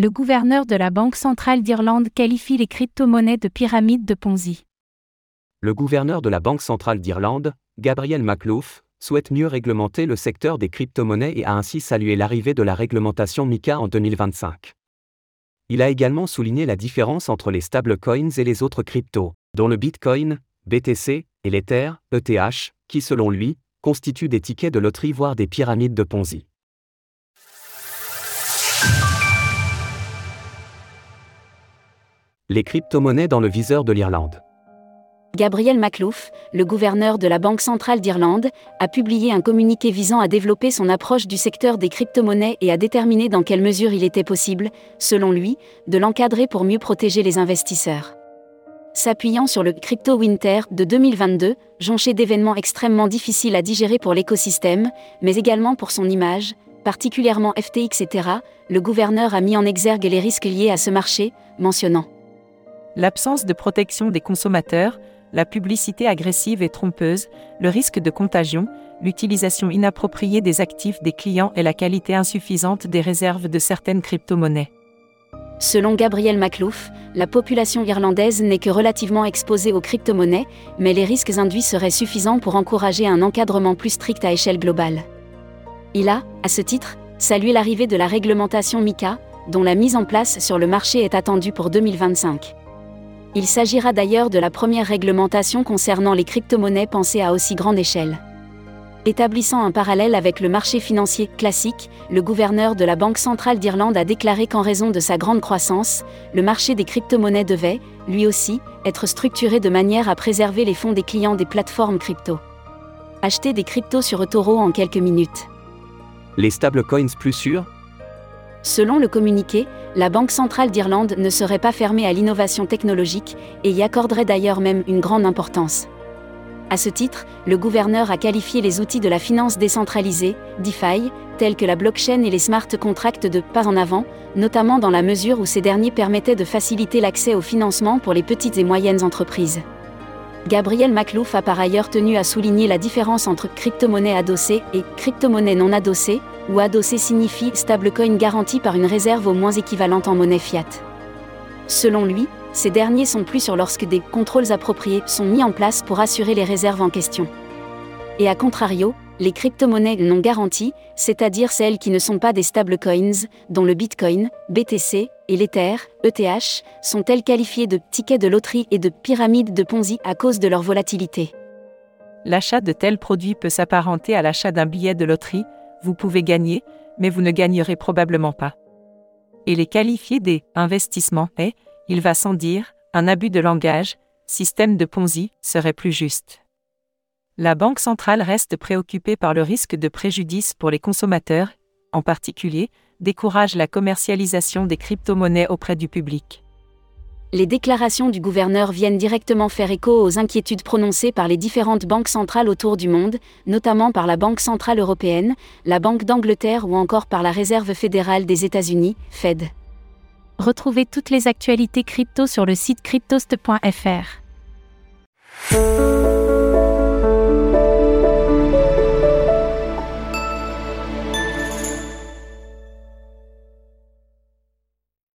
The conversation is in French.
Le gouverneur de la Banque centrale d'Irlande qualifie les crypto-monnaies de pyramide de Ponzi. Le gouverneur de la Banque centrale d'Irlande, Gabriel Maclouf, souhaite mieux réglementer le secteur des crypto-monnaies et a ainsi salué l'arrivée de la réglementation MICA en 2025. Il a également souligné la différence entre les stablecoins et les autres cryptos, dont le Bitcoin, BTC, et l'Ether, ETH, qui selon lui, constituent des tickets de loterie voire des pyramides de Ponzi. Les crypto-monnaies dans le viseur de l'Irlande. Gabriel Maclouf, le gouverneur de la Banque centrale d'Irlande, a publié un communiqué visant à développer son approche du secteur des crypto-monnaies et à déterminer dans quelle mesure il était possible, selon lui, de l'encadrer pour mieux protéger les investisseurs. S'appuyant sur le Crypto Winter de 2022, jonché d'événements extrêmement difficiles à digérer pour l'écosystème, mais également pour son image, particulièrement FTX, etc., le gouverneur a mis en exergue les risques liés à ce marché, mentionnant l'absence de protection des consommateurs, la publicité agressive et trompeuse, le risque de contagion, l'utilisation inappropriée des actifs des clients et la qualité insuffisante des réserves de certaines crypto-monnaies. Selon Gabriel Maclouf, la population irlandaise n'est que relativement exposée aux crypto-monnaies, mais les risques induits seraient suffisants pour encourager un encadrement plus strict à échelle globale. Il a, à ce titre, salué l'arrivée de la réglementation MICA, dont la mise en place sur le marché est attendue pour 2025. Il s'agira d'ailleurs de la première réglementation concernant les crypto-monnaies pensée à aussi grande échelle. Établissant un parallèle avec le marché financier classique, le gouverneur de la Banque centrale d'Irlande a déclaré qu'en raison de sa grande croissance, le marché des crypto-monnaies devait, lui aussi, être structuré de manière à préserver les fonds des clients des plateformes crypto. Acheter des cryptos sur eToro en quelques minutes. Les stablecoins plus sûrs Selon le communiqué, la Banque centrale d'Irlande ne serait pas fermée à l'innovation technologique et y accorderait d'ailleurs même une grande importance. À ce titre, le gouverneur a qualifié les outils de la finance décentralisée, DeFi, tels que la blockchain et les smart contracts de pas en avant, notamment dans la mesure où ces derniers permettaient de faciliter l'accès au financement pour les petites et moyennes entreprises. Gabriel Maclouf a par ailleurs tenu à souligner la différence entre crypto-monnaie adossée et crypto-monnaie non adossée, où adossé signifie stablecoin garanti par une réserve au moins équivalente en monnaie fiat. Selon lui, ces derniers sont plus sur lorsque des contrôles appropriés sont mis en place pour assurer les réserves en question. Et à contrario, les crypto-monnaies non garanties, c'est-à-dire celles qui ne sont pas des stablecoins, dont le Bitcoin, BTC et l'Ether, ETH, sont-elles qualifiées de tickets de loterie et de pyramides de Ponzi à cause de leur volatilité. L'achat de tels produits peut s'apparenter à l'achat d'un billet de loterie, vous pouvez gagner, mais vous ne gagnerez probablement pas. Et les qualifier des investissements est, il va sans dire, un abus de langage, système de Ponzi, serait plus juste. La Banque centrale reste préoccupée par le risque de préjudice pour les consommateurs, en particulier, décourage la commercialisation des crypto-monnaies auprès du public les déclarations du gouverneur viennent directement faire écho aux inquiétudes prononcées par les différentes banques centrales autour du monde, notamment par la Banque centrale européenne, la Banque d'Angleterre ou encore par la Réserve fédérale des États-Unis, Fed. Retrouvez toutes les actualités crypto sur le site cryptost.fr.